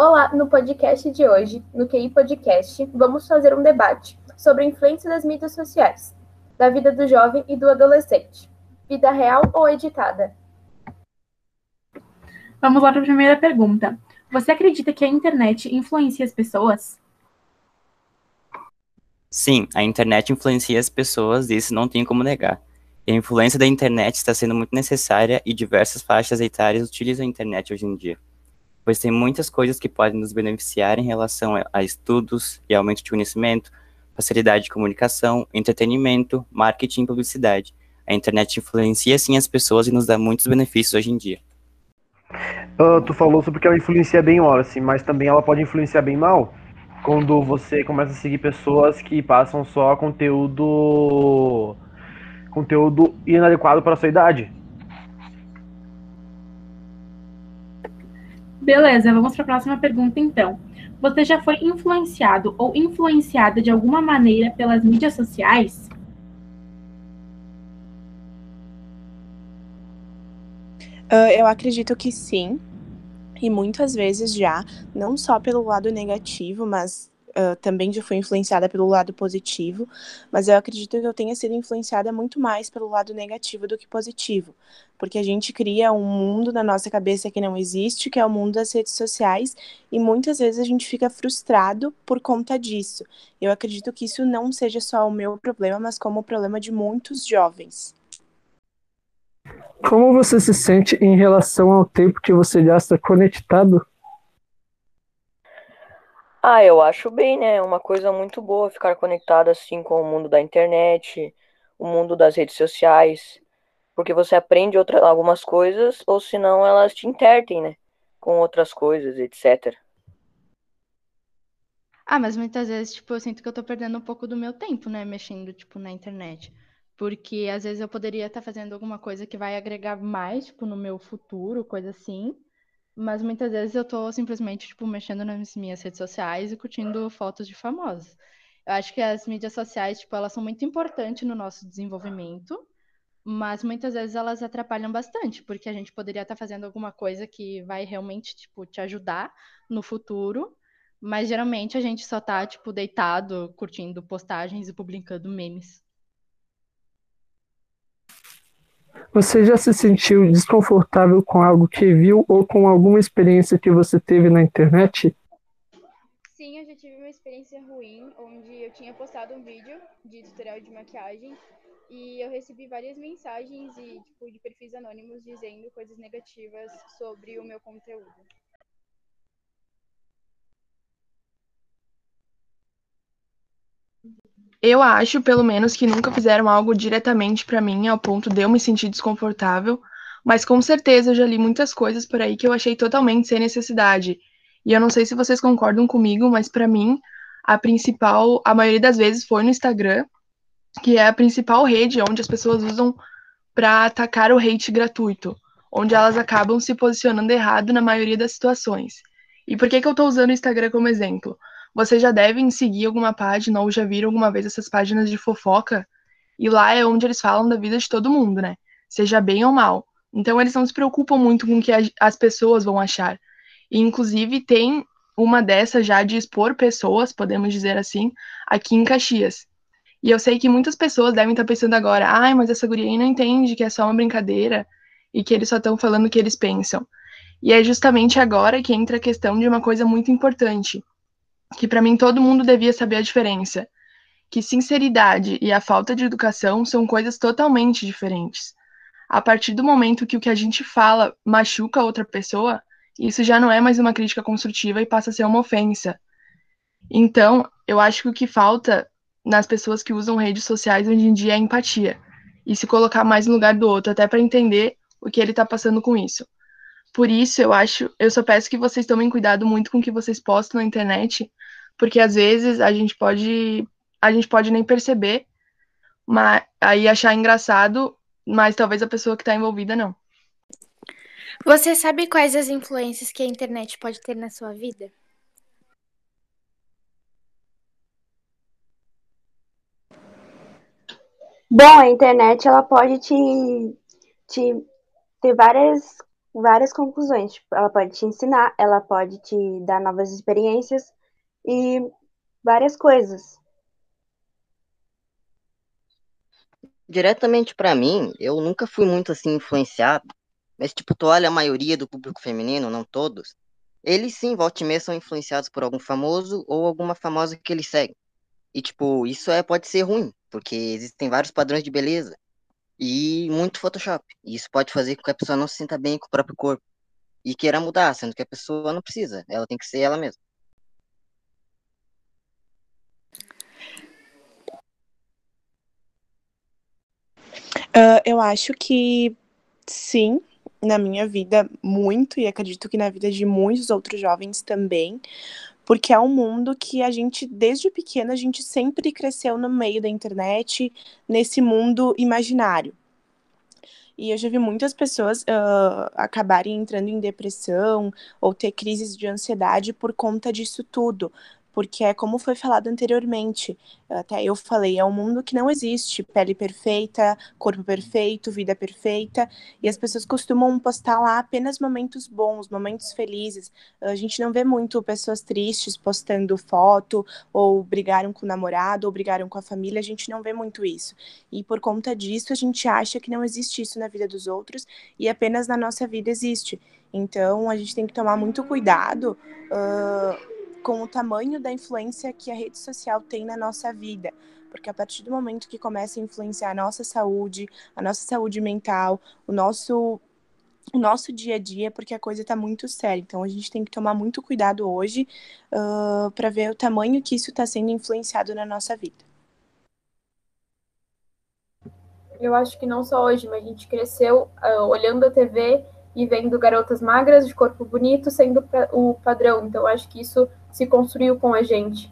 Olá, no podcast de hoje, no QI Podcast, vamos fazer um debate sobre a influência das mídias sociais, da vida do jovem e do adolescente. Vida real ou editada? Vamos lá para a primeira pergunta. Você acredita que a internet influencia as pessoas? Sim, a internet influencia as pessoas e isso não tem como negar. A influência da internet está sendo muito necessária e diversas faixas etárias utilizam a internet hoje em dia pois tem muitas coisas que podem nos beneficiar em relação a estudos e aumento de conhecimento, facilidade de comunicação, entretenimento, marketing e publicidade. A internet influencia sim as pessoas e nos dá muitos benefícios hoje em dia. Uh, tu falou sobre que ela influencia bem o assim, mas também ela pode influenciar bem mal quando você começa a seguir pessoas que passam só conteúdo conteúdo inadequado para a sua idade. Beleza, vamos para a próxima pergunta então. Você já foi influenciado ou influenciada de alguma maneira pelas mídias sociais? Uh, eu acredito que sim, e muitas vezes já, não só pelo lado negativo, mas uh, também já fui influenciada pelo lado positivo, mas eu acredito que eu tenha sido influenciada muito mais pelo lado negativo do que positivo, porque a gente cria um mundo na nossa cabeça que não existe, que é o mundo das redes sociais, e muitas vezes a gente fica frustrado por conta disso. Eu acredito que isso não seja só o meu problema, mas como o problema de muitos jovens. Como você se sente em relação ao tempo que você gasta conectado ah, eu acho bem, né? É uma coisa muito boa ficar conectado assim com o mundo da internet, o mundo das redes sociais, porque você aprende outra, algumas coisas, ou senão elas te intertem, né? Com outras coisas, etc. Ah, mas muitas vezes, tipo, eu sinto que eu tô perdendo um pouco do meu tempo, né? Mexendo, tipo, na internet. Porque às vezes eu poderia estar fazendo alguma coisa que vai agregar mais, tipo, no meu futuro, coisa assim. Mas muitas vezes eu tô simplesmente, tipo, mexendo nas minhas redes sociais e curtindo fotos de famosos. Eu acho que as mídias sociais, tipo, elas são muito importantes no nosso desenvolvimento, mas muitas vezes elas atrapalham bastante, porque a gente poderia estar fazendo alguma coisa que vai realmente, tipo, te ajudar no futuro, mas geralmente a gente só tá, tipo, deitado, curtindo postagens e publicando memes. Você já se sentiu desconfortável com algo que viu ou com alguma experiência que você teve na internet? Sim, eu já tive uma experiência ruim, onde eu tinha postado um vídeo de tutorial de maquiagem e eu recebi várias mensagens e tipo de perfis anônimos dizendo coisas negativas sobre o meu conteúdo. Eu acho, pelo menos, que nunca fizeram algo diretamente para mim ao ponto de eu me sentir desconfortável, mas com certeza eu já li muitas coisas por aí que eu achei totalmente sem necessidade. E eu não sei se vocês concordam comigo, mas para mim, a principal, a maioria das vezes foi no Instagram, que é a principal rede onde as pessoas usam para atacar o hate gratuito, onde elas acabam se posicionando errado na maioria das situações. E por que, que eu estou usando o Instagram como exemplo? Vocês já devem seguir alguma página ou já viram alguma vez essas páginas de fofoca. E lá é onde eles falam da vida de todo mundo, né? Seja bem ou mal. Então eles não se preocupam muito com o que as pessoas vão achar. E inclusive tem uma dessas já de expor pessoas, podemos dizer assim, aqui em Caxias. E eu sei que muitas pessoas devem estar pensando agora, ai, mas essa guria aí não entende que é só uma brincadeira e que eles só estão falando o que eles pensam. E é justamente agora que entra a questão de uma coisa muito importante, que para mim todo mundo devia saber a diferença, que sinceridade e a falta de educação são coisas totalmente diferentes. A partir do momento que o que a gente fala machuca outra pessoa, isso já não é mais uma crítica construtiva e passa a ser uma ofensa. Então, eu acho que o que falta nas pessoas que usam redes sociais hoje em dia é empatia e se colocar mais no lugar do outro, até para entender o que ele está passando com isso. Por isso, eu acho, eu só peço que vocês tomem cuidado muito com o que vocês postam na internet, porque às vezes a gente pode a gente pode nem perceber, mas aí achar engraçado, mas talvez a pessoa que está envolvida não. Você sabe quais as influências que a internet pode ter na sua vida? Bom, a internet ela pode te, te ter várias várias conclusões. Tipo, ela pode te ensinar, ela pode te dar novas experiências e várias coisas. Diretamente pra mim, eu nunca fui muito assim influenciado, mas tipo, tu olha a maioria do público feminino, não todos, eles sim, volta e meia, são influenciados por algum famoso ou alguma famosa que eles seguem. E tipo, isso é, pode ser ruim, porque existem vários padrões de beleza e muito Photoshop. E isso pode fazer com que a pessoa não se sinta bem com o próprio corpo e queira mudar, sendo que a pessoa não precisa, ela tem que ser ela mesma. Uh, eu acho que sim, na minha vida, muito, e acredito que na vida de muitos outros jovens também, porque é um mundo que a gente, desde pequena, a gente sempre cresceu no meio da internet, nesse mundo imaginário. E eu já vi muitas pessoas uh, acabarem entrando em depressão ou ter crises de ansiedade por conta disso tudo, porque é como foi falado anteriormente, até eu falei, é um mundo que não existe pele perfeita, corpo perfeito, vida perfeita, e as pessoas costumam postar lá apenas momentos bons, momentos felizes. A gente não vê muito pessoas tristes postando foto, ou brigaram com o namorado, ou brigaram com a família, a gente não vê muito isso. E por conta disso, a gente acha que não existe isso na vida dos outros, e apenas na nossa vida existe. Então, a gente tem que tomar muito cuidado. Uh, com o tamanho da influência que a rede social tem na nossa vida. Porque a partir do momento que começa a influenciar a nossa saúde, a nossa saúde mental, o nosso o nosso dia a dia, porque a coisa está muito séria. Então a gente tem que tomar muito cuidado hoje uh, para ver o tamanho que isso está sendo influenciado na nossa vida. Eu acho que não só hoje, mas a gente cresceu uh, olhando a TV e vendo garotas magras de corpo bonito sendo o padrão. Então acho que isso se construiu com a gente.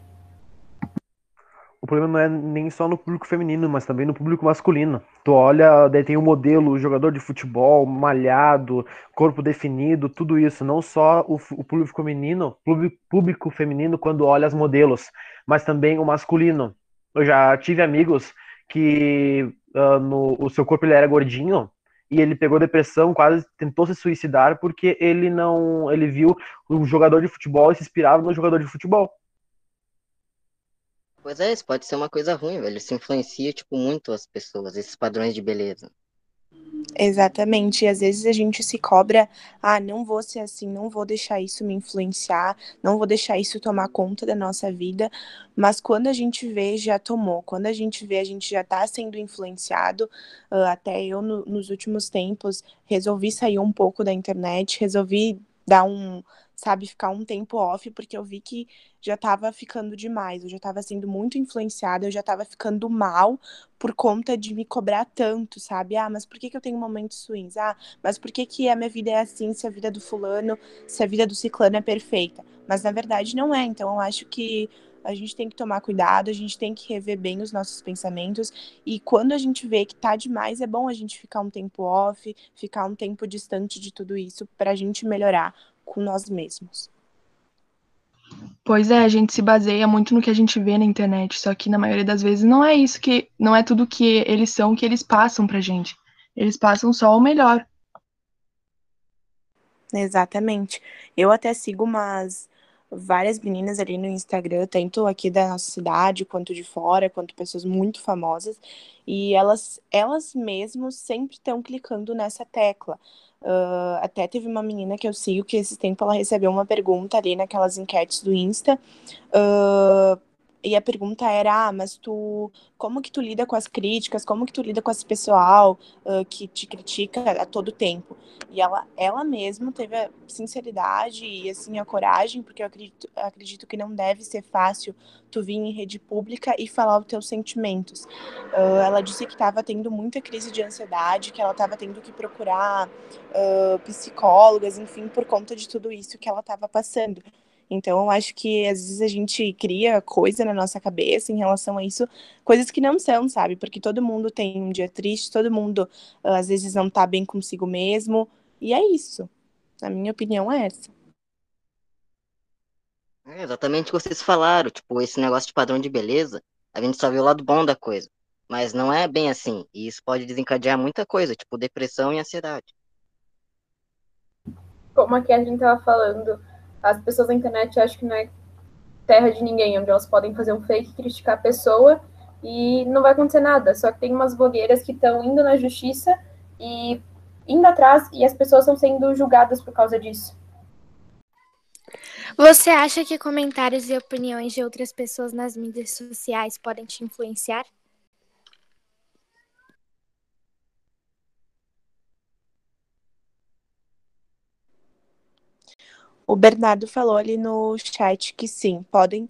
O problema não é nem só no público feminino, mas também no público masculino. Tu olha, daí tem o modelo, jogador de futebol, malhado, corpo definido, tudo isso. Não só o, o público feminino, público, público feminino quando olha as modelos, mas também o masculino. Eu já tive amigos que uh, no, o seu corpo ele era gordinho, e ele pegou depressão, quase tentou se suicidar porque ele não, ele viu o jogador de futebol e se inspirava no jogador de futebol. Pois é, isso pode ser uma coisa ruim, velho. Isso influencia tipo muito as pessoas, esses padrões de beleza. Exatamente. E às vezes a gente se cobra, ah, não vou ser assim, não vou deixar isso me influenciar, não vou deixar isso tomar conta da nossa vida. Mas quando a gente vê, já tomou. Quando a gente vê, a gente já está sendo influenciado. Uh, até eu, no, nos últimos tempos, resolvi sair um pouco da internet, resolvi dar um, sabe, ficar um tempo off, porque eu vi que já estava ficando demais, eu já estava sendo muito influenciada, eu já estava ficando mal por conta de me cobrar tanto, sabe? Ah, mas por que, que eu tenho momentos ruins? Ah, mas por que, que a minha vida é assim, se a vida do fulano, se a vida do ciclano é perfeita? Mas na verdade não é, então eu acho que a gente tem que tomar cuidado, a gente tem que rever bem os nossos pensamentos. E quando a gente vê que tá demais, é bom a gente ficar um tempo off, ficar um tempo distante de tudo isso, para a gente melhorar com nós mesmos. Pois é, a gente se baseia muito no que a gente vê na internet, só que na maioria das vezes não é isso que não é tudo que eles são que eles passam pra gente. Eles passam só o melhor. Exatamente. Eu até sigo umas várias meninas ali no Instagram, tanto aqui da nossa cidade, quanto de fora, quanto pessoas muito famosas, e elas, elas mesmas sempre estão clicando nessa tecla. Uh, até teve uma menina que eu sigo que esse tempo ela recebeu uma pergunta ali naquelas enquetes do Insta. Uh, e a pergunta era, ah, mas tu, como que tu lida com as críticas, como que tu lida com esse pessoal uh, que te critica a todo tempo? E ela, ela mesma teve a sinceridade e, assim, a coragem, porque eu acredito, acredito que não deve ser fácil tu vir em rede pública e falar os teus sentimentos. Uh, ela disse que estava tendo muita crise de ansiedade, que ela estava tendo que procurar uh, psicólogas, enfim, por conta de tudo isso que ela estava passando. Então, eu acho que às vezes a gente cria coisa na nossa cabeça em relação a isso, coisas que não são, sabe? Porque todo mundo tem um dia triste, todo mundo às vezes não tá bem consigo mesmo, e é isso. A minha opinião é essa. É exatamente o que vocês falaram, tipo, esse negócio de padrão de beleza, a gente só vê o lado bom da coisa. Mas não é bem assim, e isso pode desencadear muita coisa, tipo depressão e ansiedade. como a Catherine estava falando, as pessoas na internet acham que não é terra de ninguém, onde elas podem fazer um fake, criticar a pessoa e não vai acontecer nada. Só que tem umas blogueiras que estão indo na justiça e indo atrás e as pessoas estão sendo julgadas por causa disso. Você acha que comentários e opiniões de outras pessoas nas mídias sociais podem te influenciar? O Bernardo falou ali no chat que sim, podem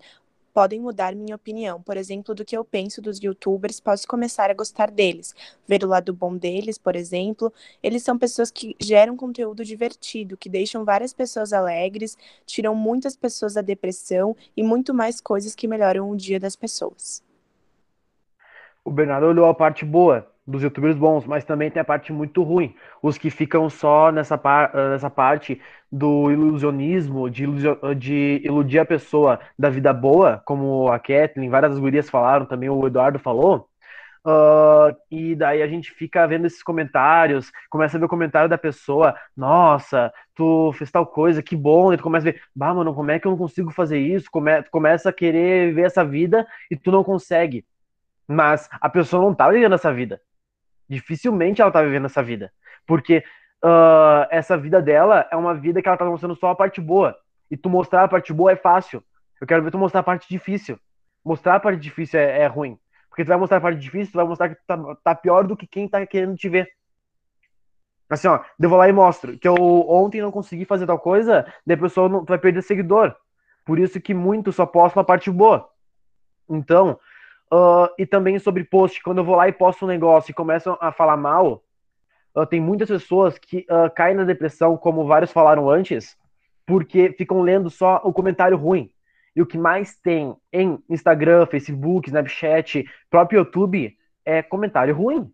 podem mudar minha opinião. Por exemplo, do que eu penso dos youtubers, posso começar a gostar deles, ver o lado bom deles, por exemplo. Eles são pessoas que geram conteúdo divertido, que deixam várias pessoas alegres, tiram muitas pessoas da depressão e muito mais coisas que melhoram o dia das pessoas. O Bernardo olhou a parte boa dos youtubers bons, mas também tem a parte muito ruim. Os que ficam só nessa, par nessa parte do ilusionismo, de, ilusio de iludir a pessoa da vida boa, como a Kathleen, várias gurias falaram, também o Eduardo falou. Uh, e daí a gente fica vendo esses comentários, começa a ver o comentário da pessoa, nossa, tu fez tal coisa, que bom, e tu começa a ver, bah, mano, como é que eu não consigo fazer isso? Come começa a querer ver essa vida e tu não consegue. Mas a pessoa não tá vivendo essa vida. Dificilmente ela tá vivendo essa vida. Porque uh, essa vida dela é uma vida que ela tá mostrando só a parte boa. E tu mostrar a parte boa é fácil. Eu quero ver tu mostrar a parte difícil. Mostrar a parte difícil é, é ruim. Porque tu vai mostrar a parte difícil, tu vai mostrar que tu tá, tá pior do que quem tá querendo te ver. Assim, ó, eu vou lá e mostro que eu ontem não consegui fazer tal coisa, daí a pessoa não, tu vai perder seguidor. Por isso que muito só posto a parte boa. Então, Uh, e também sobre post, quando eu vou lá e posto um negócio e começam a falar mal, uh, tem muitas pessoas que uh, caem na depressão, como vários falaram antes, porque ficam lendo só o comentário ruim. E o que mais tem em Instagram, Facebook, Snapchat, próprio YouTube é comentário ruim.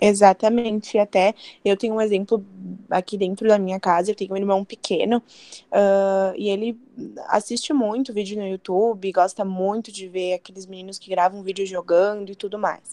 Exatamente. Até eu tenho um exemplo aqui dentro da minha casa, eu tenho um irmão pequeno, uh, e ele assiste muito vídeo no YouTube, gosta muito de ver aqueles meninos que gravam vídeo jogando e tudo mais.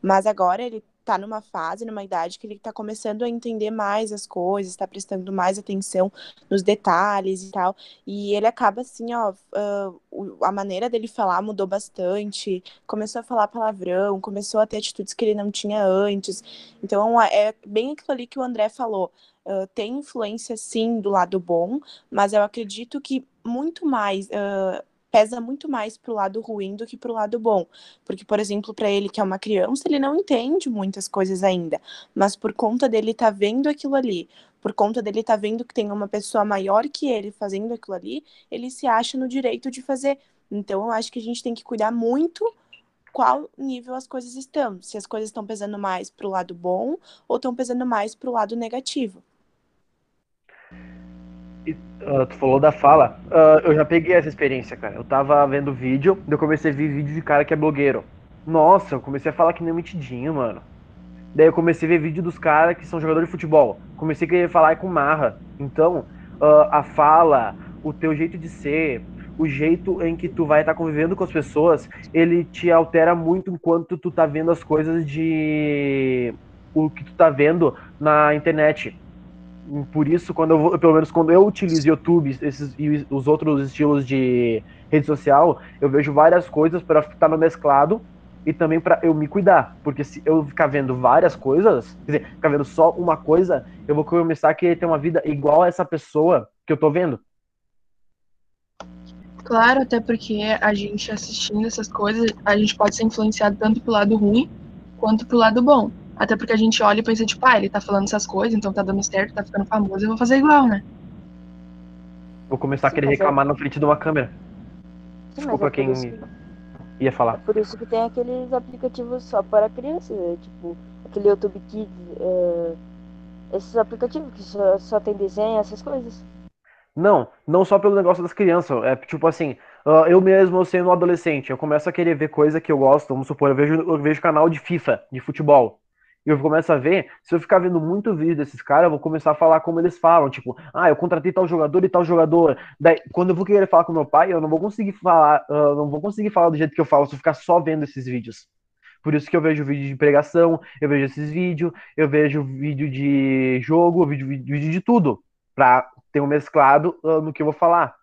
Mas agora ele tá numa fase, numa idade que ele tá começando a entender mais as coisas, tá prestando mais atenção nos detalhes e tal. E ele acaba assim, ó, uh, a maneira dele falar mudou bastante, começou a falar palavrão, começou a ter atitudes que ele não tinha antes. Então é bem aquilo ali que o André falou. Uh, tem influência sim do lado bom, mas eu acredito que muito mais uh, pesa muito mais pro lado ruim do que pro lado bom. Porque, por exemplo, para ele que é uma criança, ele não entende muitas coisas ainda, mas por conta dele tá vendo aquilo ali, por conta dele tá vendo que tem uma pessoa maior que ele fazendo aquilo ali, ele se acha no direito de fazer. Então, eu acho que a gente tem que cuidar muito qual nível as coisas estão. Se as coisas estão pesando mais pro lado bom ou estão pesando mais pro lado negativo uh, tu falou da fala, uh, eu já peguei essa experiência, cara. Eu tava vendo vídeo, eu comecei a ver vídeo de cara que é blogueiro. Nossa, eu comecei a falar que nem mentidinho, mano. Daí eu comecei a ver vídeo dos caras que são jogadores de futebol. Comecei a querer falar com marra. Então, uh, a fala, o teu jeito de ser, o jeito em que tu vai estar tá convivendo com as pessoas, ele te altera muito enquanto tu tá vendo as coisas de o que tu tá vendo na internet. Por isso, quando eu pelo menos quando eu utilizo YouTube esses, e os outros estilos de rede social, eu vejo várias coisas para estar no mesclado e também para eu me cuidar. Porque se eu ficar vendo várias coisas, quer dizer, ficar vendo só uma coisa, eu vou começar a querer ter uma vida igual a essa pessoa que eu tô vendo. Claro, até porque a gente assistindo essas coisas, a gente pode ser influenciado tanto pro lado ruim quanto pro lado bom. Até porque a gente olha e pensa, tipo, ah, ele tá falando essas coisas, então tá dando certo, tá ficando famoso, eu vou fazer igual, né? Vou começar Sim, a querer reclamar é... na frente de uma câmera. Sim, Desculpa é quem que... ia falar. É por isso que tem aqueles aplicativos só para crianças, né? tipo, aquele YouTube Kids, é... esses aplicativos que só, só tem desenho, essas coisas. Não, não só pelo negócio das crianças. É tipo assim, uh, eu mesmo eu sendo um adolescente, eu começo a querer ver coisa que eu gosto. Vamos supor, eu vejo, eu vejo canal de FIFA, de futebol. E eu começo a ver, se eu ficar vendo muito vídeo desses caras, eu vou começar a falar como eles falam, tipo, ah, eu contratei tal jogador e tal jogador. Daí, quando eu vou querer falar com meu pai, eu não vou conseguir falar, uh, não vou conseguir falar do jeito que eu falo se eu ficar só vendo esses vídeos. Por isso que eu vejo vídeo de pregação, eu vejo esses vídeos, eu vejo vídeo de jogo, vídeo, vídeo de tudo, pra ter um mesclado uh, no que eu vou falar.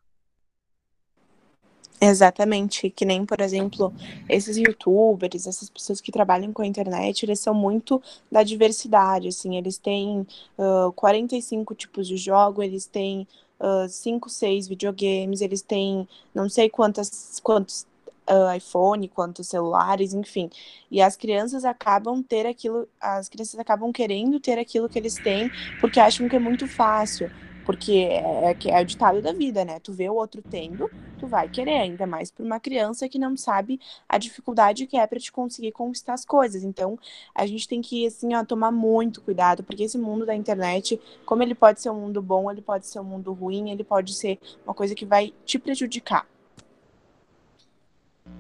Exatamente, que nem, por exemplo, esses youtubers, essas pessoas que trabalham com a internet, eles são muito da diversidade, assim, eles têm uh, 45 tipos de jogo, eles têm uh, 5, 6 videogames, eles têm não sei quantas, quantos uh, iPhone, quantos celulares, enfim. E as crianças acabam ter aquilo, as crianças acabam querendo ter aquilo que eles têm, porque acham que é muito fácil. Porque é, é, é o ditado da vida, né? Tu vê o outro tendo, tu vai querer, ainda mais para uma criança que não sabe a dificuldade que é para te conseguir conquistar as coisas. Então, a gente tem que, assim, ó, tomar muito cuidado, porque esse mundo da internet, como ele pode ser um mundo bom, ele pode ser um mundo ruim, ele pode ser uma coisa que vai te prejudicar.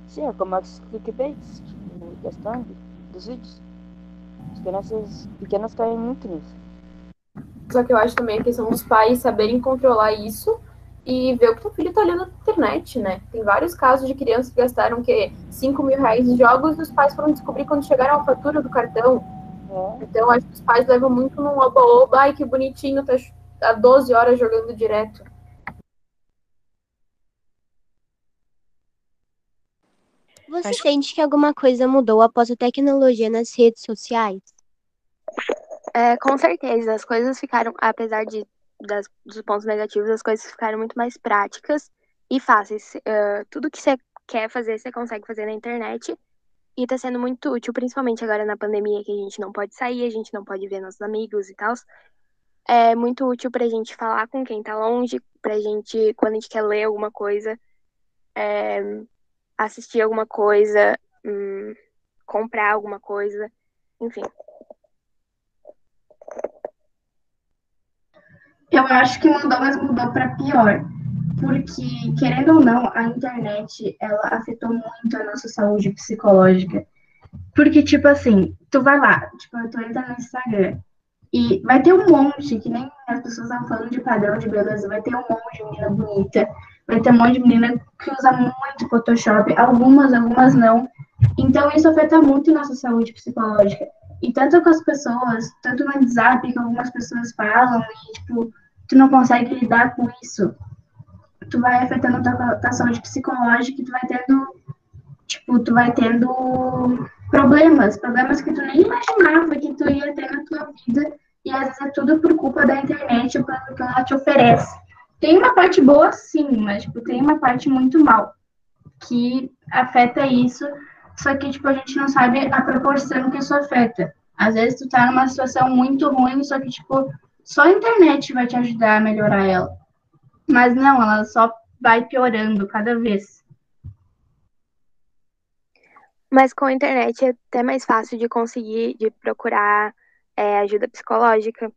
Sim, é como as clickbaits, tipo, questão dos vídeos. As crianças pequenas caem muito nisso. Só que eu acho também a questão dos pais saberem controlar isso e ver o que o filho tá olhando na internet, né? Tem vários casos de crianças que gastaram que 5 mil reais em jogos e os pais foram descobrir quando chegaram a fatura do cartão. É. Então acho que os pais levam muito num oba-oba, ai que bonitinho, tá há 12 horas jogando direto. Você Acho... sente que alguma coisa mudou após a tecnologia nas redes sociais? É, com certeza, as coisas ficaram, apesar de, das, dos pontos negativos, as coisas ficaram muito mais práticas e fáceis. Uh, tudo que você quer fazer, você consegue fazer na internet. E tá sendo muito útil, principalmente agora na pandemia, que a gente não pode sair, a gente não pode ver nossos amigos e tal. É muito útil pra gente falar com quem tá longe, pra gente, quando a gente quer ler alguma coisa, é, assistir alguma coisa, hum, comprar alguma coisa, enfim. Eu acho que mudou, mas mudou para pior. Porque, querendo ou não, a internet, ela afetou muito a nossa saúde psicológica. Porque, tipo assim, tu vai lá, tipo, tu entra no Instagram e vai ter um monte, que nem as pessoas estão falando de padrão de beleza, vai ter um monte de menina bonita, vai ter um monte de menina que usa muito Photoshop, algumas, algumas não. Então, isso afeta muito nossa saúde psicológica. E tanto com as pessoas, tanto no WhatsApp que algumas pessoas falam, e, tipo, tu não consegue lidar com isso, tu vai afetando a tua, tua saúde psicológica e tu vai tendo, tipo, tu vai tendo problemas, problemas que tu nem imaginava que tu ia ter na tua vida, e às vezes é tudo por culpa da internet, pelo que ela te oferece. Tem uma parte boa, sim, mas tipo, tem uma parte muito mal que afeta isso, só que tipo, a gente não sabe a proporção que isso afeta. Às vezes tu tá numa situação muito ruim, só que tipo, só a internet vai te ajudar a melhorar ela. Mas não, ela só vai piorando cada vez. Mas com a internet é até mais fácil de conseguir, de procurar é, ajuda psicológica.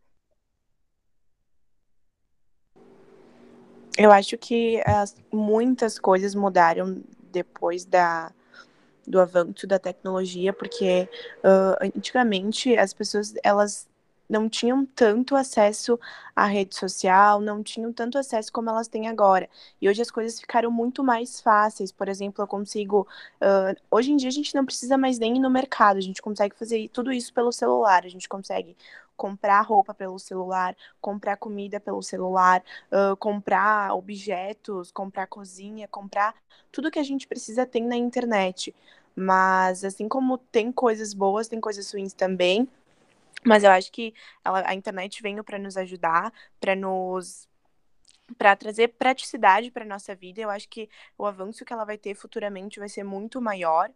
Eu acho que as, muitas coisas mudaram depois da, do avanço da tecnologia, porque uh, antigamente as pessoas elas não tinham tanto acesso à rede social, não tinham tanto acesso como elas têm agora. E hoje as coisas ficaram muito mais fáceis. Por exemplo, eu consigo. Uh, hoje em dia a gente não precisa mais nem ir no mercado, a gente consegue fazer tudo isso pelo celular, a gente consegue comprar roupa pelo celular, comprar comida pelo celular, uh, comprar objetos, comprar cozinha, comprar tudo que a gente precisa tem na internet. Mas assim como tem coisas boas, tem coisas ruins também. Mas eu acho que ela, a internet veio para nos ajudar, para nos para trazer praticidade para nossa vida. Eu acho que o avanço que ela vai ter futuramente vai ser muito maior.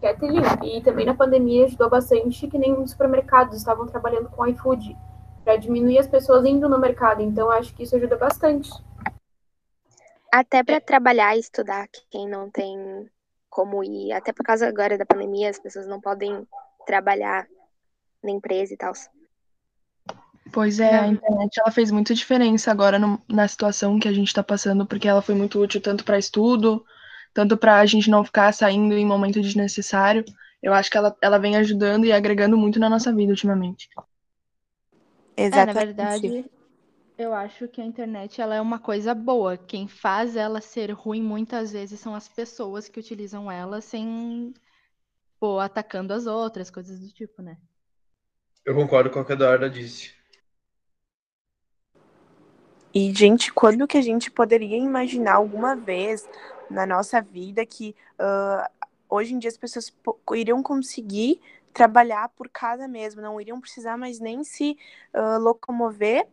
Kathleen, e também na pandemia ajudou bastante que nem os supermercados estavam trabalhando com iFood para diminuir as pessoas indo no mercado. Então acho que isso ajuda bastante. Até para trabalhar e estudar, quem não tem como ir, até por causa agora da pandemia, as pessoas não podem trabalhar na empresa e tal. Pois é, a internet ela fez muita diferença agora no, na situação que a gente está passando, porque ela foi muito útil tanto para estudo, tanto para a gente não ficar saindo em momento desnecessário. Eu acho que ela, ela vem ajudando e agregando muito na nossa vida ultimamente. Exatamente. É, na verdade, Eu acho que a internet ela é uma coisa boa. Quem faz ela ser ruim muitas vezes são as pessoas que utilizam ela sem, pô, atacando as outras, coisas do tipo, né? Eu concordo com o que a Eduarda disse. E, gente, quando que a gente poderia imaginar alguma vez na nossa vida que uh, hoje em dia as pessoas iriam conseguir trabalhar por casa mesmo, não iriam precisar mais nem se uh, locomover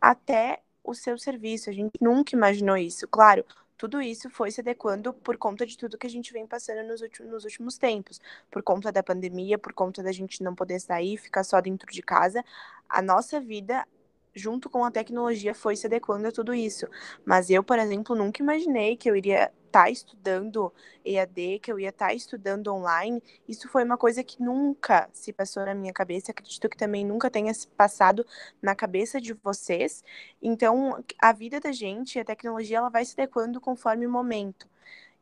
até o seu serviço. A gente nunca imaginou isso. Claro, tudo isso foi se adequando por conta de tudo que a gente vem passando nos últimos, nos últimos tempos, por conta da pandemia, por conta da gente não poder sair, ficar só dentro de casa. A nossa vida junto com a tecnologia, foi se adequando a tudo isso. Mas eu, por exemplo, nunca imaginei que eu iria estar tá estudando EAD, que eu ia estar tá estudando online. Isso foi uma coisa que nunca se passou na minha cabeça. Acredito que também nunca tenha se passado na cabeça de vocês. Então, a vida da gente, a tecnologia, ela vai se adequando conforme o momento.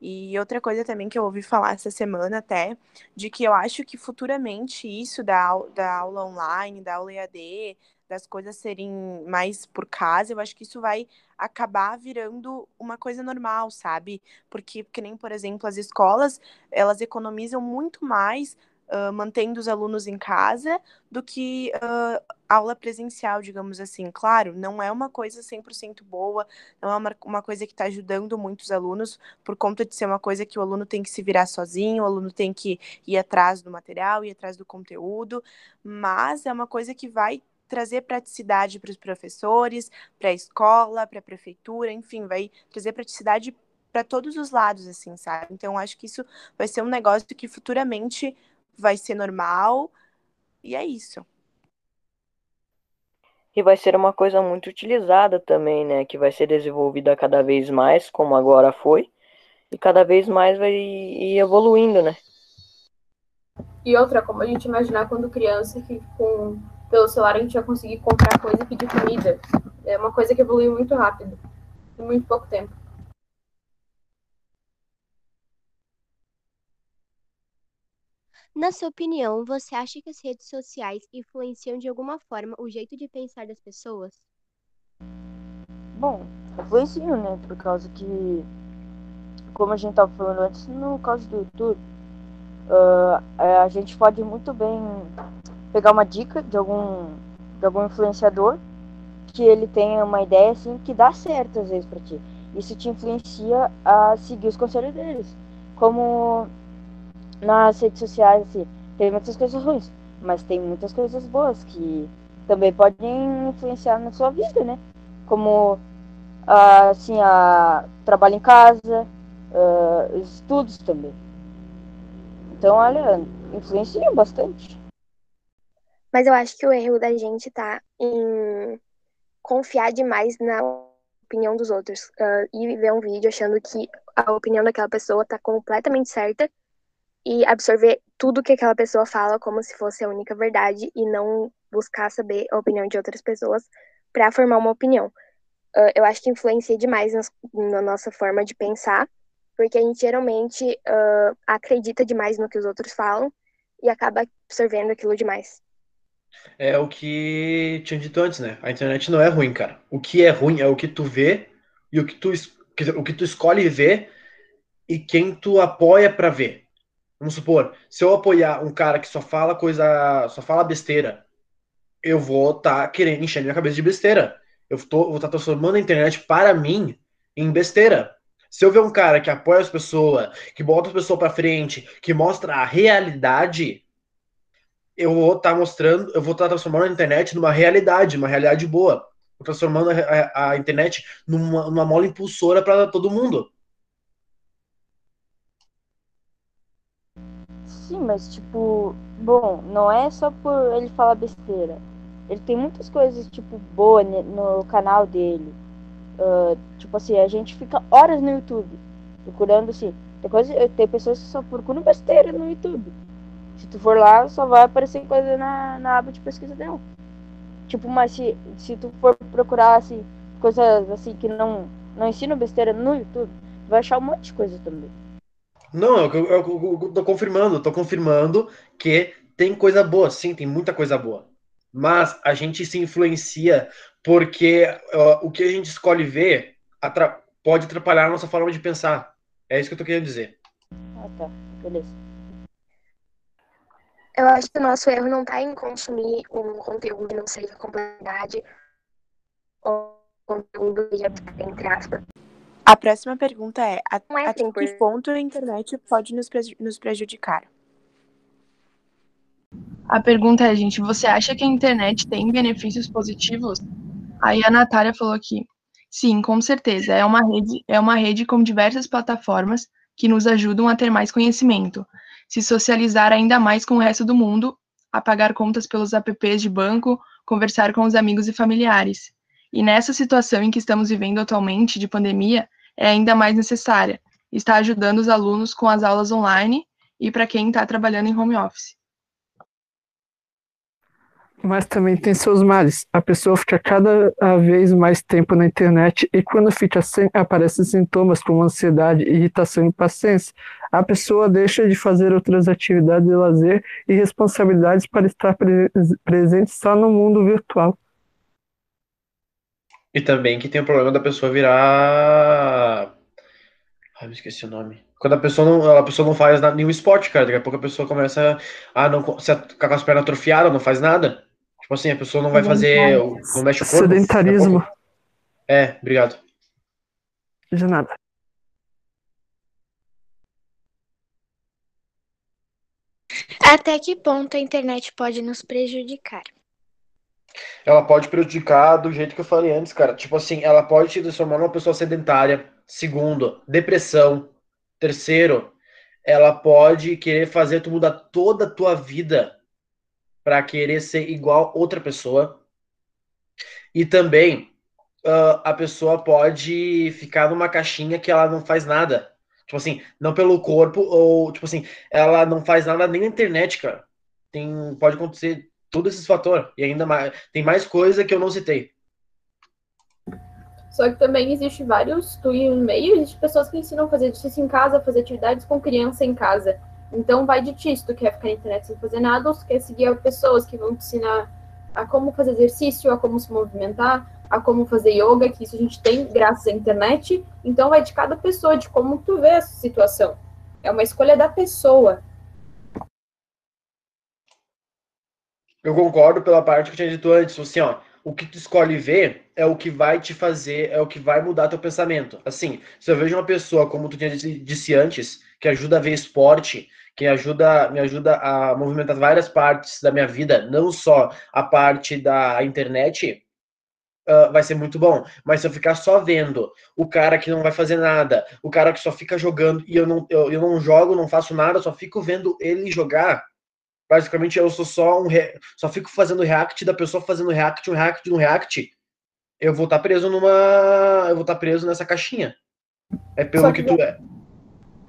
E outra coisa também que eu ouvi falar essa semana até, de que eu acho que futuramente isso da, da aula online, da aula EAD, das coisas serem mais por casa, eu acho que isso vai acabar virando uma coisa normal, sabe? Porque, que nem, por exemplo, as escolas, elas economizam muito mais uh, mantendo os alunos em casa do que uh, aula presencial, digamos assim. Claro, não é uma coisa 100% boa, não é uma, uma coisa que está ajudando muitos alunos, por conta de ser uma coisa que o aluno tem que se virar sozinho, o aluno tem que ir atrás do material, ir atrás do conteúdo, mas é uma coisa que vai trazer praticidade para os professores, para a escola, para a prefeitura, enfim, vai trazer praticidade para todos os lados, assim, sabe? Então, acho que isso vai ser um negócio que futuramente vai ser normal, e é isso. E vai ser uma coisa muito utilizada também, né? Que vai ser desenvolvida cada vez mais, como agora foi, e cada vez mais vai ir evoluindo, né? E outra, como a gente imaginar quando criança que com pelo celular a gente vai conseguir comprar coisa e pedir comida. É uma coisa que evoluiu muito rápido, em muito pouco tempo. Na sua opinião, você acha que as redes sociais influenciam de alguma forma o jeito de pensar das pessoas? Bom, influenciam, né? Por causa que, como a gente estava falando antes, no caso do YouTube, uh, a gente pode muito bem pegar uma dica de algum, de algum influenciador que ele tenha uma ideia assim que dá certo às vezes para ti. Isso te influencia a seguir os conselhos deles. Como nas redes sociais, assim, tem muitas coisas ruins, mas tem muitas coisas boas que também podem influenciar na sua vida, né? Como assim, a trabalho em casa, uh, estudos também. Então, olha, influenciam bastante. Mas eu acho que o erro da gente tá em confiar demais na opinião dos outros uh, e ver um vídeo achando que a opinião daquela pessoa tá completamente certa e absorver tudo que aquela pessoa fala como se fosse a única verdade e não buscar saber a opinião de outras pessoas para formar uma opinião. Uh, eu acho que influencia demais nas, na nossa forma de pensar, porque a gente geralmente uh, acredita demais no que os outros falam e acaba absorvendo aquilo demais é o que tinha dito antes, né? A internet não é ruim, cara. O que é ruim é o que tu vê e o que tu, o que tu escolhe ver e quem tu apoia para ver. Vamos supor, se eu apoiar um cara que só fala coisa, só fala besteira, eu vou estar tá querendo encher minha cabeça de besteira. Eu tô, vou estar tá transformando a internet para mim em besteira. Se eu ver um cara que apoia as pessoas, que bota as pessoas para frente, que mostra a realidade, eu vou estar tá mostrando, eu vou estar tá transformando a internet numa realidade, uma realidade boa. Vou transformando a, a, internet numa, numa mola impulsora para todo mundo. Sim, mas tipo, bom, não é só por ele falar besteira. Ele tem muitas coisas, tipo, boas no canal dele. Uh, tipo assim, a gente fica horas no YouTube procurando assim. Tem, coisa, tem pessoas que só procuram besteira no YouTube. Se tu for lá, só vai aparecer coisa na, na aba de pesquisa dela. Tipo, mas se, se tu for procurar, assim, coisas assim que não, não ensinam besteira no YouTube, tu vai achar um monte de coisa também. Não, eu, eu, eu, eu tô confirmando, tô confirmando que tem coisa boa, sim, tem muita coisa boa. mas a gente se influencia porque uh, o que a gente escolhe ver atra pode atrapalhar a nossa forma de pensar. É isso que eu tô querendo dizer. Ah, tá. Beleza. Eu acho que o nosso erro não está em consumir um conteúdo que não seja com verdade ou conteúdo que entre aspas. A próxima pergunta é: a- é até que ponto a internet pode nos, preju- nos prejudicar? A pergunta é, gente, você acha que a internet tem benefícios positivos? Aí a Natália falou aqui. Sim, com certeza. É uma rede, é uma rede com diversas plataformas que nos ajudam a ter mais conhecimento, se socializar ainda mais com o resto do mundo, a pagar contas pelos apps de banco, conversar com os amigos e familiares. E nessa situação em que estamos vivendo atualmente de pandemia, é ainda mais necessária. Está ajudando os alunos com as aulas online e para quem está trabalhando em home office. Mas também tem seus males. A pessoa fica cada vez mais tempo na internet e quando fica sem, aparecem sintomas como ansiedade, irritação e impaciência. A pessoa deixa de fazer outras atividades de lazer e responsabilidades para estar pre presente só no mundo virtual. E também que tem o problema da pessoa virar. Ai, me esqueci o nome. Quando a pessoa não, a pessoa não faz nada, nenhum esporte, cara. Daqui a pouco a pessoa começa a não se a- ficar com as pernas atrofiadas, não faz nada. Tipo assim, a pessoa não vai fazer. Não mexe o corpo. Sedentarismo. É, obrigado. De nada. Até que ponto a internet pode nos prejudicar? Ela pode prejudicar do jeito que eu falei antes, cara. Tipo assim, ela pode te transformar numa pessoa sedentária. Segundo, depressão. Terceiro, ela pode querer fazer tu mudar toda a tua vida para querer ser igual outra pessoa. E também, ah, a pessoa pode ficar numa caixinha que ela não faz nada. Tipo assim, não pelo corpo, ou tipo assim, ela não faz nada nem na internet, cara. Tem, pode acontecer todos esses fatores. E ainda mais, tem mais coisa que eu não citei. Só que também existe vários, tu e no meio, existe pessoas que ensinam a fazer exercício em casa, fazer atividades com criança em casa. Então vai de ti, se tu quer ficar na internet sem fazer nada, ou se quer seguir pessoas que vão te ensinar a como fazer exercício, a como se movimentar, a como fazer yoga, que isso a gente tem graças à internet. Então vai de cada pessoa, de como tu vê essa situação. É uma escolha da pessoa. Eu concordo pela parte que eu tinha dito antes, assim, ó, o que tu escolhe ver é o que vai te fazer, é o que vai mudar teu pensamento. Assim, se eu vejo uma pessoa, como tu tinha disse, disse antes, que ajuda a ver esporte, que ajuda, me ajuda a movimentar várias partes da minha vida, não só a parte da internet, ah, vai ser muito bom. Mas se eu ficar só vendo o cara que não vai fazer nada, o cara que só fica jogando e eu não, eu, eu não jogo, não faço nada, só fico vendo ele jogar, basicamente eu sou só um re... só fico fazendo react da pessoa fazendo react, um react, um react. Eu vou estar preso numa, eu vou estar preso nessa caixinha. É pelo Só que, que- tu é.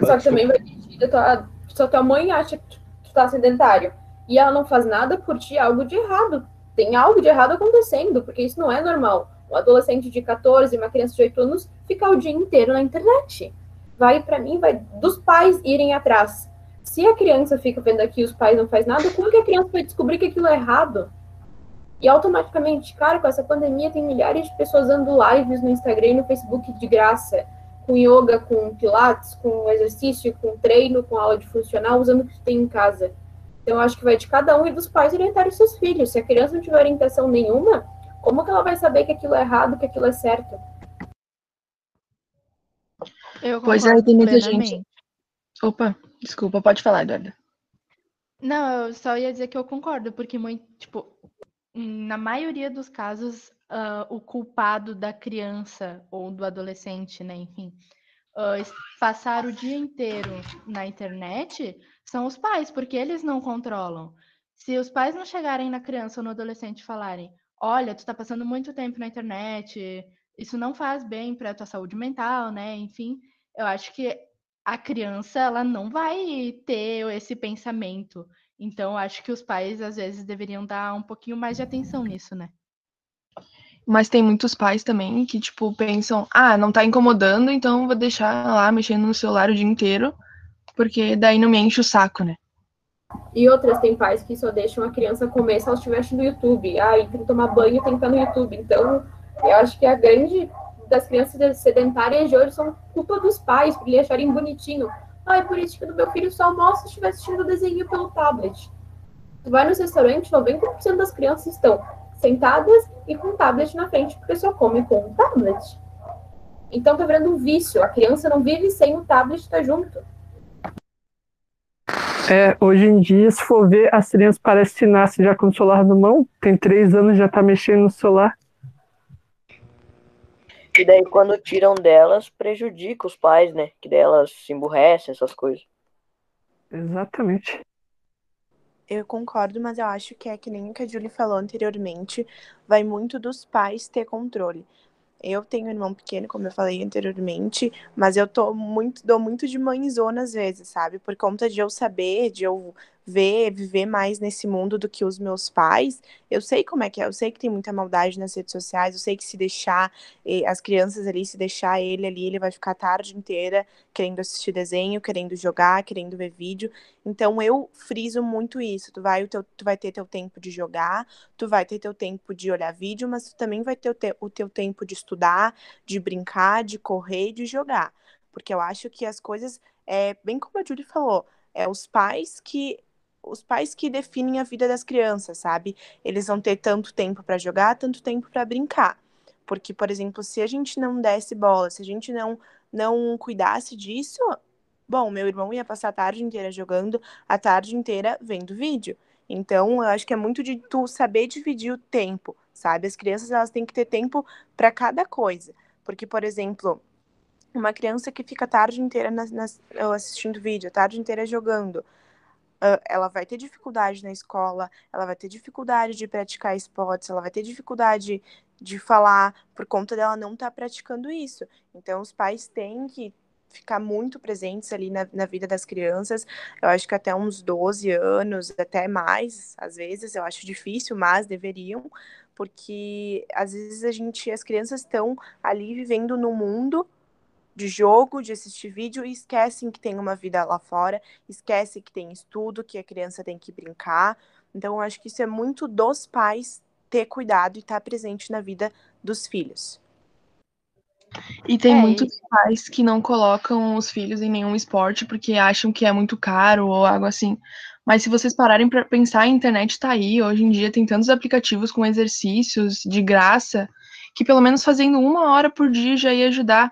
Só que também vai da tua, a tua mãe acha que tu, tu tá sedentário e ela não faz nada por ti, é algo de errado. Tem algo de errado acontecendo, porque isso não é normal. Um adolescente de 14, uma criança de 8 anos, ficar o dia inteiro na internet. Vai, pra mim, vai dos pais irem atrás. Se a criança fica vendo aqui e os pais não faz nada, como que a criança vai descobrir que aquilo é errado? E automaticamente, cara, com essa pandemia tem milhares de pessoas dando lives no Instagram e no Facebook de graça, com yoga, com pilates, com exercício, com treino, com aula de funcional, usando o que tem em casa. Então, eu acho que vai de cada um e dos pais orientar os seus filhos. Se a criança não tiver orientação nenhuma, como que ela vai saber que aquilo é errado, que aquilo é certo? Eu Pois é, concordo tem muita plenamente. gente. Opa, desculpa, pode falar, Eduardo. Não, eu só ia dizer que eu concordo, porque muito, tipo, na maioria dos casos, ah, o culpado da criança ou do adolescente, né, enfim, es- passar o dia inteiro na internet são os pais, porque eles não controlam. Se os pais não chegarem na criança ou no adolescente e falarem, olha, tu tá passando muito tempo na internet, isso não faz bem para tua saúde mental, né? Enfim, eu acho que a criança ela não vai ter esse pensamento. Então, acho que os pais às vezes deveriam dar um pouquinho mais de atenção nisso, né? Mas tem muitos pais também que, tipo, pensam, ah, não tá incomodando, então vou deixar lá mexendo no celular o dia inteiro, porque daí não me enche o saco, né? E outras tem pais que só deixam a criança comer se ela estiver assistindo YouTube. Ah, e tem que tomar banho tem que estar no YouTube. Então, eu acho que a grande das crianças sedentárias de hoje são culpa dos pais, por eles acharem bonitinho. Ah, é por isso que o meu filho só almoça se estiver assistindo desenho pelo tablet. Tu vai nos restaurantes, 90% das crianças estão sentadas e com o tablet na frente, porque só come com o tablet. Então tá virando um vício. A criança não vive sem o tablet estar tá junto. É, hoje em dia, se for ver, as crianças parecem que nascem já com o celular na mão. Tem três anos já tá mexendo no celular. E daí, quando tiram delas, prejudica os pais, né? Que delas se emburrecem, essas coisas. Exatamente. Eu concordo, mas eu acho que é que nem o que a Julie falou anteriormente, vai muito dos pais ter controle. Eu tenho um irmão pequeno, como eu falei anteriormente, mas eu tô muito, dou muito de mãezona às vezes, sabe? Por conta de eu saber, de eu ver, viver mais nesse mundo do que os meus pais, eu sei como é que é, eu sei que tem muita maldade nas redes sociais, eu sei que se deixar as crianças ali, se deixar ele ali, ele vai ficar a tarde inteira querendo assistir desenho, querendo jogar, querendo ver vídeo. Então eu friso muito isso. Tu vai, teu, tu vai ter teu tempo de jogar, tu vai ter teu tempo de olhar vídeo, mas tu também vai ter o, te, o teu tempo de estudar, de brincar, de correr, de jogar. Porque eu acho que as coisas, é, bem como a Julie falou, é os pais que os pais que definem a vida das crianças, sabe? Eles vão ter tanto tempo para jogar, tanto tempo para brincar. Porque, por exemplo, se a gente não desse bola, se a gente não não cuidasse disso, bom, meu irmão ia passar a tarde inteira jogando, a tarde inteira vendo vídeo. Então, eu acho que é muito de tu saber dividir o tempo, sabe? As crianças elas têm que ter tempo para cada coisa. Porque, por exemplo, uma criança que fica a tarde inteira nas, nas, assistindo vídeo, a tarde inteira jogando, ela vai ter dificuldade na escola, ela vai ter dificuldade de praticar esportes, ela vai ter dificuldade de falar por conta dela não estar tá praticando isso. Então, os pais têm que ficar muito presentes ali na, na, vida das crianças. Eu acho que até uns 12 anos, até mais, às vezes, eu acho difícil, mas deveriam, porque às vezes a gente, as crianças estão ali vivendo no mundo de jogo, de assistir vídeo e esquecem que tem uma vida lá fora, esquecem que tem estudo, que a criança tem que brincar. Então, eu acho que isso é muito dos pais ter cuidado e estar presente na vida dos filhos. E tem é muitos isso. pais que não colocam os filhos em nenhum esporte porque acham que é muito caro ou algo assim. Mas se vocês pararem para pensar, a internet está aí. Hoje em dia tem tantos aplicativos com exercícios de graça que pelo menos fazendo uma hora por dia já ia ajudar.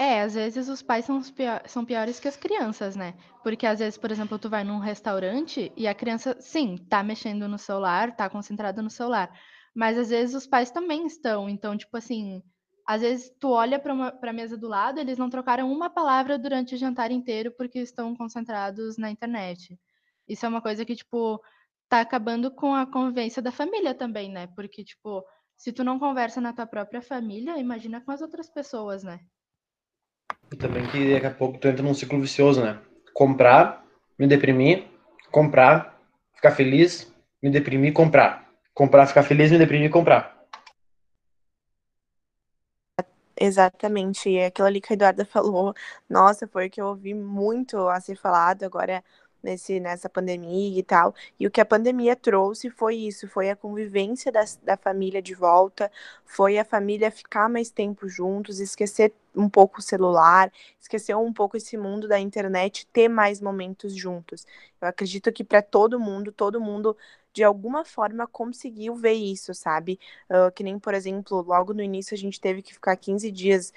É, às vezes os pais são, pior, são piores que as crianças, né? Porque às vezes, por exemplo, tu vai num restaurante e a criança, sim, tá mexendo no celular, tá concentrada no celular. Mas às vezes os pais também estão. Então, tipo assim, às vezes tu olha para a mesa do lado, eles não trocaram uma palavra durante o jantar inteiro porque estão concentrados na internet. Isso é uma coisa que, tipo, tá acabando com a convivência da família também, né? Porque, tipo, se tu não conversa na tua própria família, imagina com as outras pessoas, né? E também que daqui a pouco tu entra num ciclo vicioso, né? Comprar, me deprimir, comprar, ficar feliz, me deprimir, comprar. Comprar, ficar feliz, me deprimir, comprar. Exatamente, e aquilo ali que a Eduarda falou, nossa, foi o que eu ouvi muito a ser falado agora nesse, nessa pandemia e tal. E o que a pandemia trouxe foi isso, foi a convivência da, da família de volta, foi a família ficar mais tempo juntos, esquecer um pouco o celular, esquecer um pouco esse mundo da internet, ter mais momentos juntos. Eu acredito que para todo mundo, todo mundo de alguma forma conseguiu ver isso, sabe? Uh, que nem, por exemplo, logo no início a gente teve que ficar 15 dias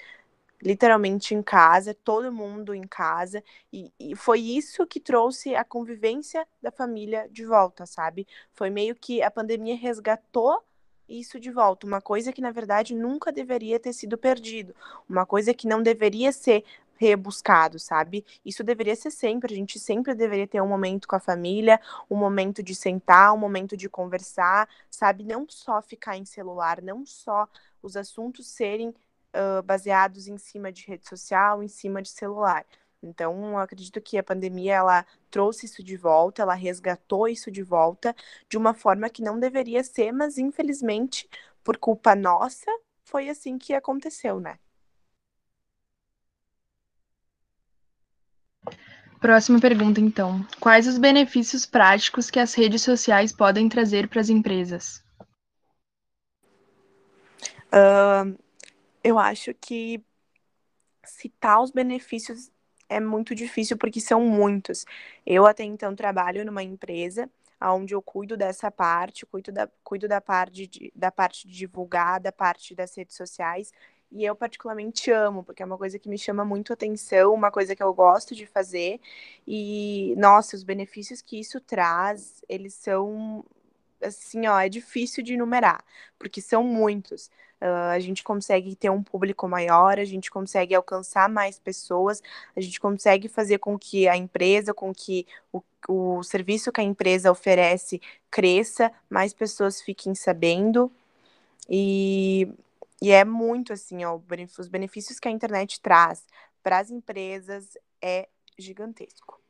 literalmente em casa, todo mundo em casa, e, e, foi isso que trouxe a convivência da família de volta, sabe? Foi meio que a pandemia resgatou isso de volta, uma coisa que na verdade nunca deveria ter sido perdido, uma coisa que não deveria ser rebuscado, sabe? Isso deveria ser sempre, a gente sempre deveria ter um momento com a família, um momento de sentar, um momento de conversar, sabe? Não só ficar em celular, não só os assuntos serem uh, baseados em cima de rede social, em cima de celular. Então, acredito que a pandemia ela trouxe isso de volta, ela resgatou isso de volta de uma forma que não deveria ser, mas infelizmente, por culpa nossa, foi assim que aconteceu, né? Próxima pergunta, então. Quais os benefícios práticos que as redes sociais podem trazer para as empresas? Uh, eu acho que citar os benefícios é muito difícil porque são muitos. Eu até então trabalho numa empresa onde eu cuido dessa parte, cuido da, cuido da parte de, da parte de divulgar, da parte das redes sociais, e eu particularmente amo, porque é uma coisa que me chama muito atenção, uma coisa que eu gosto de fazer, e nossa, os benefícios que isso traz, eles são assim, ó, é difícil de enumerar, porque são muitos. Uh, a gente consegue ter um público maior, a gente consegue alcançar mais pessoas, a gente consegue fazer com que a empresa, com que o, o serviço que a empresa oferece cresça, mais pessoas fiquem sabendo. E, e é muito assim, ó, os benefícios que a internet traz para as empresas é gigantesco.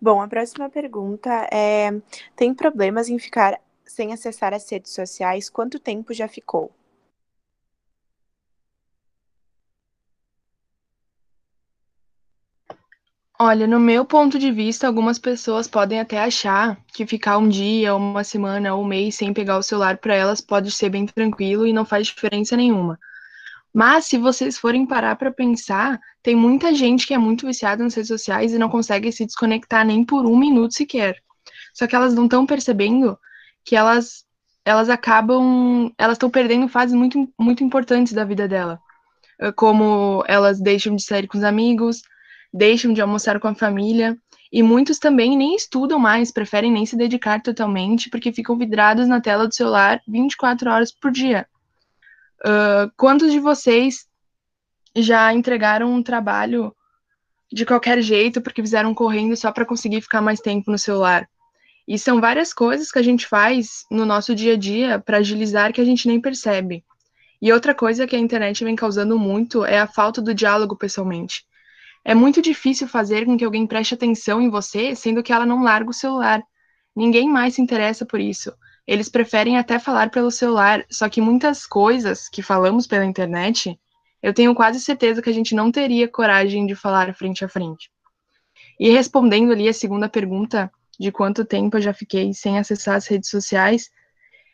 Bom, a próxima pergunta é: tem problemas em ficar sem acessar as redes sociais? Quanto tempo já ficou? Olha, no meu ponto de vista, algumas pessoas podem até achar que ficar um dia, uma semana ou um mês sem pegar o celular para elas pode ser bem tranquilo e não faz diferença nenhuma. Mas se vocês forem parar para pensar, tem muita gente que é muito viciada nas redes sociais e não consegue se desconectar nem por um minuto sequer. Só que elas não estão percebendo que elas elas acabam, elas estão perdendo fases muito muito importantes da vida dela, eh, como elas deixam de sair com os amigos, deixam de almoçar com a família. E muitos também nem estudam mais, preferem nem se dedicar totalmente, porque ficam vidrados na tela do celular 24 horas por dia. Uh, quantos de vocês já entregaram um trabalho de qualquer jeito porque fizeram correndo só para conseguir ficar mais tempo no celular? E são várias coisas que a gente faz no nosso dia a dia para agilizar que a gente nem percebe. E outra coisa que a internet vem causando muito é a falta do diálogo pessoalmente. É muito difícil fazer com que alguém preste atenção em você, sendo que ela não larga o celular. Ninguém mais se interessa por isso eles preferem até falar pelo celular, só que muitas coisas que falamos pela internet, eu tenho quase certeza que a gente não teria coragem de falar frente a frente. E respondendo ali a segunda pergunta de quanto tempo eu já fiquei sem acessar as redes sociais,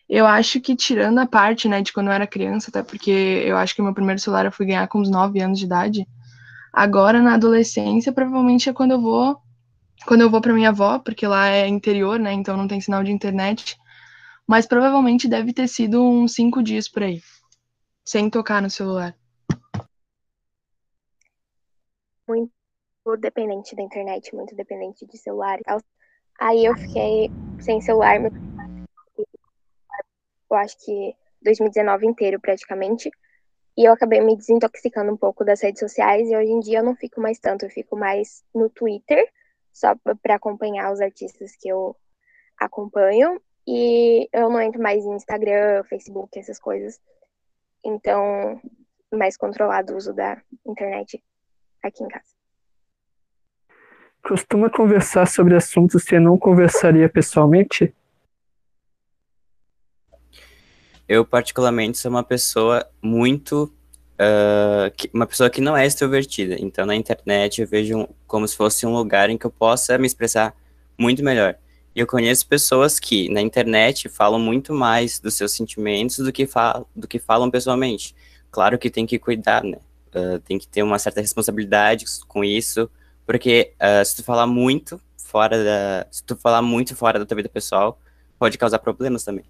eu acho que tirando a parte, né, de quando eu era criança, até porque eu acho que meu primeiro celular eu fui ganhar com uns 9 anos de idade. Agora na adolescência, provavelmente é quando eu vou quando eu vou para minha avó, porque lá é interior, né, então não tem sinal de internet mas provavelmente deve ter sido uns cinco dias por aí, sem tocar no celular. Muito dependente da internet, muito dependente de celular e tal. Aí eu fiquei sem celular, eu acho que 2019 inteiro praticamente. E eu acabei me desintoxicando um pouco das redes sociais e hoje em dia eu não fico mais tanto, eu fico mais no Twitter, só para acompanhar os artistas que eu acompanho e eu não entro mais em Instagram, Facebook, essas coisas. Então, mais controlado o uso da internet aqui em casa. Costuma conversar sobre assuntos que não conversaria pessoalmente? Eu, particularmente, sou uma pessoa muito. Uh, que, uma pessoa que não é extrovertida. Então, na internet, eu vejo um, como se fosse um lugar em que eu possa me expressar muito melhor. E eu conheço pessoas que na internet falam muito mais dos seus sentimentos do que, falam, do que falam pessoalmente. Claro que tem que cuidar, né? Uh, tem que ter uma certa responsabilidade com isso, porque uh, se tu falar muito fora da, se tu falar muito fora da tua vida pessoal, pode causar problemas também.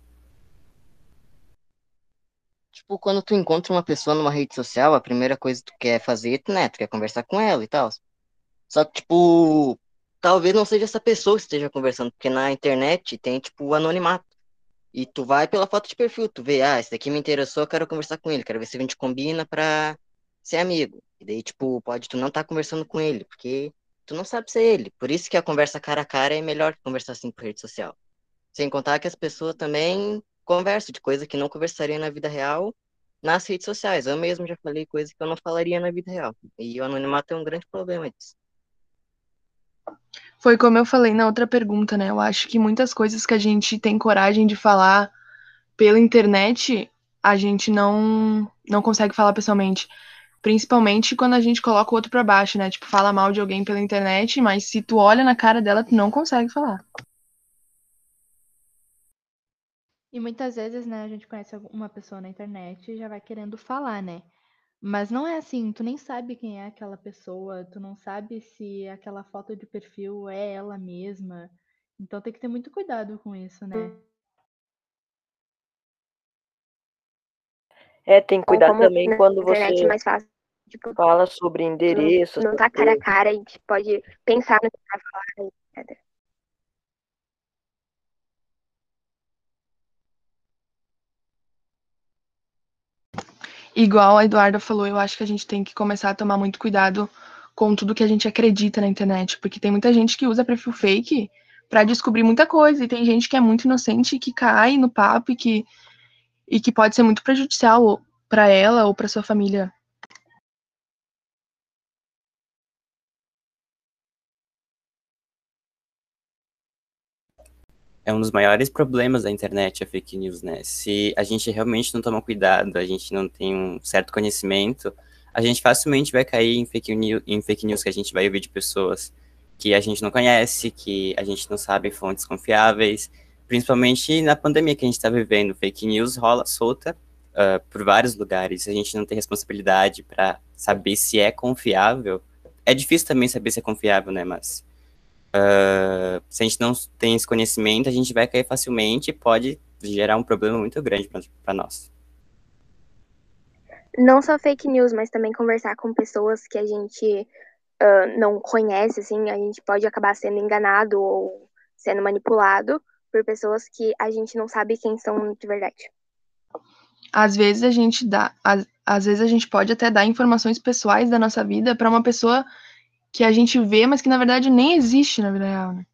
Tipo, quando tu encontra uma pessoa numa rede social, a primeira coisa que tu quer fazer, né, tu quer conversar com ela e tal. Só que, tipo, talvez não seja essa pessoa que esteja conversando, porque na internet tem, tipo, o anonimato. E tu vai pela foto de perfil, tu vê, ah, esse daqui me interessou, eu quero conversar com ele, quero ver se a gente combina pra ser amigo. E daí, tipo, pode tu não estar tá conversando com ele, porque tu não sabe ser ele. Por isso que a conversa cara a cara é melhor que conversar assim por rede social. Sem contar que as pessoas também conversam de coisa que não conversariam na vida real nas redes sociais. Eu mesmo já falei coisas que eu não falaria na vida real. E o anonimato é um grande problema disso. Foi como eu falei na outra pergunta, né? Eu acho que muitas coisas que a gente tem coragem de falar pela internet, a gente não não consegue falar pessoalmente. Principalmente quando a gente coloca o outro pra baixo, né? Tipo, fala mal de alguém pela internet, mas se tu olha na cara dela, tu não consegue falar. E muitas vezes, né, a gente conhece uma pessoa na internet e já vai querendo falar, né? Mas não é assim, tu nem sabe quem é aquela pessoa, tu não sabe se aquela foto de perfil é ela mesma. Então tem que ter muito cuidado com isso, né? É, tem que cuidar também na quando internet você é mais fácil. Tipo, fala sobre tu não, endereços. não tá cara a cara e tipo, pode pensar no que vai falar, etc. Igual a Eduarda falou, eu acho que a gente tem que começar a tomar muito cuidado com tudo que a gente acredita na internet, porque tem muita gente que usa perfil fake pra descobrir muita coisa, e tem gente que é muito inocente que cai no papo e que, e que pode ser muito prejudicial pra ela ou pra sua família. É um dos maiores problemas da internet, a fake news, né? Se a gente realmente não toma cuidado, a gente não tem um certo conhecimento, a gente facilmente vai cair em fake news, em fake news que a gente vai ouvir de pessoas que a gente não conhece, que a gente não sabe fontes confiáveis, principalmente na pandemia que a gente está vivendo. Fake news rola solta uh, por vários lugares, a gente não tem responsabilidade para saber se é confiável. É difícil também saber se é confiável, né? Mas Uh, se a gente não tem esse conhecimento, a gente vai cair facilmente e pode gerar um problema muito grande para nós. Não só fake news, mas também conversar com pessoas que a gente uh, não conhece, assim, a gente pode acabar sendo enganado ou sendo manipulado por pessoas que a gente não sabe quem são de verdade. Às vezes a gente dá, às, às vezes a gente pode até dar informações pessoais da nossa vida para uma pessoa que a gente vê, mas que na verdade nem existe na vida real, né?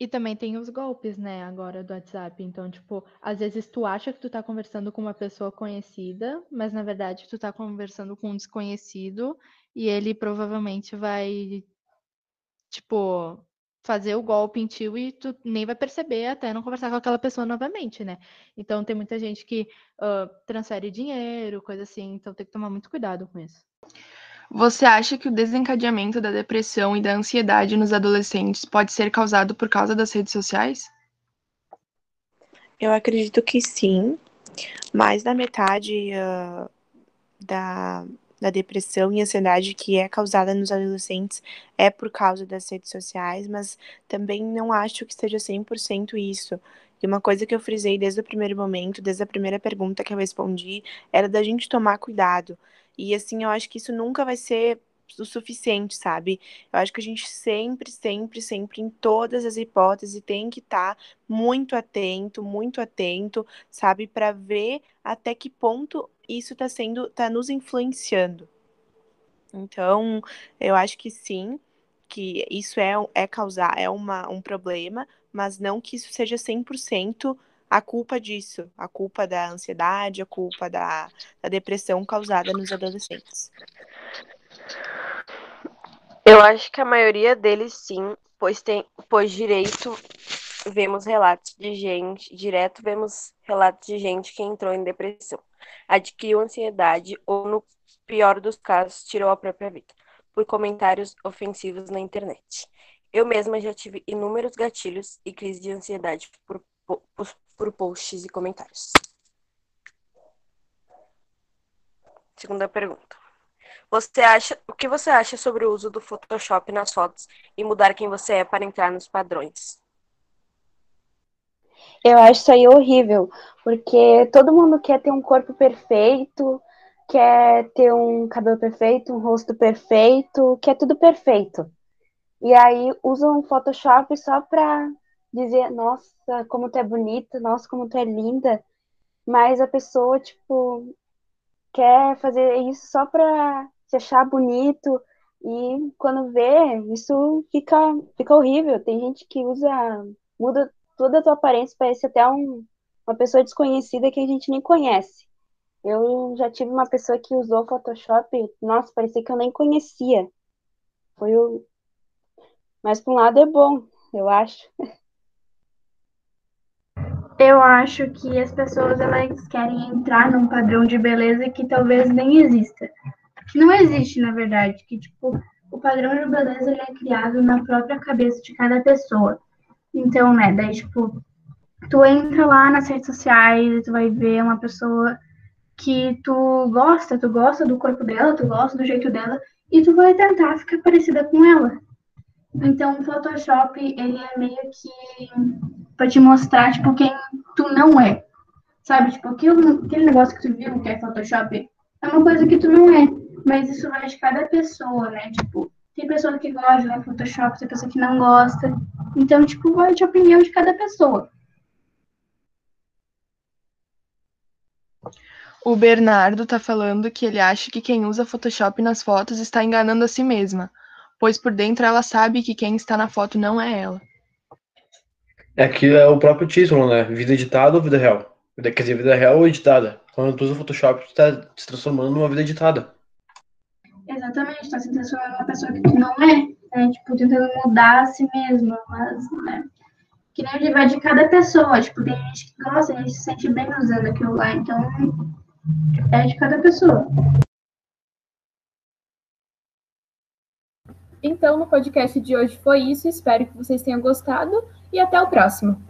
E também tem os golpes, né, agora do WhatsApp. Então, tipo, às vezes tu acha que tu tá conversando com uma pessoa conhecida, mas na verdade tu tá conversando com um desconhecido e ele provavelmente vai, tipo, fazer o golpe em ti e tu nem vai perceber até não conversar com aquela pessoa novamente, né? Então tem muita gente que uh, transfere dinheiro, coisa assim, então tem que tomar muito cuidado com isso. Você acha que o desencadeamento da depressão e da ansiedade nos adolescentes pode ser causado por causa das redes sociais? Eu acredito que sim. Mais da metade uh, da, da depressão e ansiedade que é causada nos adolescentes é por causa das redes sociais, mas também não acho que seja 100% isso. E uma coisa que eu frisei desde o primeiro momento, desde a primeira pergunta que eu respondi, era da gente tomar cuidado. E assim, eu acho que isso nunca vai ser o suficiente, sabe? Eu acho que a gente sempre, sempre, sempre, em todas as hipóteses, tem que estar tá muito atento, muito atento, sabe? Para ver até que ponto isso está sendo, está nos influenciando. Então, eu acho que sim, que isso é, é causar, é uma, um problema, mas não que isso seja 100% a culpa disso, a culpa da ansiedade, a culpa da, da depressão causada nos adolescentes. Eu acho que a maioria deles sim, pois tem, pois direito vemos relatos de gente, direto vemos relatos de gente que entrou em depressão, adquiriu ansiedade ou no pior dos casos tirou a própria vida por comentários ofensivos na internet. Eu mesma já tive inúmeros gatilhos e crises de ansiedade por, por, por posts e comentários. Segunda pergunta. Você acha, o que você acha sobre o uso do Photoshop nas fotos e mudar quem você é para entrar nos padrões? Eu acho isso aí horrível, porque todo mundo quer ter um corpo perfeito, quer ter um cabelo perfeito, um rosto perfeito, quer tudo perfeito. E aí usam Photoshop só pra dizer, nossa, como tu é bonita, nossa, como tu é linda. Mas a pessoa, tipo, quer fazer isso só pra se achar bonito. E quando vê, isso fica, fica horrível. Tem gente que usa, muda toda a tua aparência, parece até um, uma pessoa desconhecida que a gente nem conhece. Eu já tive uma pessoa que usou Photoshop, nossa, parecia que eu nem conhecia. Foi o. Mas por um lado é bom, eu acho. Eu acho que as pessoas elas querem entrar num padrão de beleza que talvez nem exista. Que não existe, na verdade. Que, tipo, o padrão de beleza ele é criado na própria cabeça de cada pessoa. Então, né, daí, tipo, tu entra lá nas redes sociais e tu vai ver uma pessoa que tu gosta, tu gosta do corpo dela, tu gosta do jeito dela, e tu vai tentar ficar parecida com ela. Então, o Photoshop, ele é meio que pra te mostrar, tipo, quem tu não é. Sabe? Tipo, aquilo, aquele negócio que tu viu que é Photoshop é uma coisa que tu não é. Mas isso vai de cada pessoa, né? Tipo, tem pessoa que gosta de né, Photoshop, tem pessoa que não gosta. Então, tipo, vai de opinião de cada pessoa. O Bernardo tá falando que ele acha que quem usa Photoshop nas fotos está enganando a si mesma, pois por dentro ela sabe que quem está na foto não é ela. É que é o próprio título, né? Vida editada ou vida real? Quer dizer, vida real ou editada. Quando tu usa Photoshop, tu tá se transformando numa vida editada. Exatamente, tá se transformando numa pessoa que não é, né? Tipo, tentando mudar a si mesma, mas, né? Que nem ele vai de cada pessoa, tipo, tem gente que gosta, a gente se sente bem usando aquilo lá, então é de cada pessoa. Então, no podcast de hoje foi isso. Espero que vocês tenham gostado e até o próximo.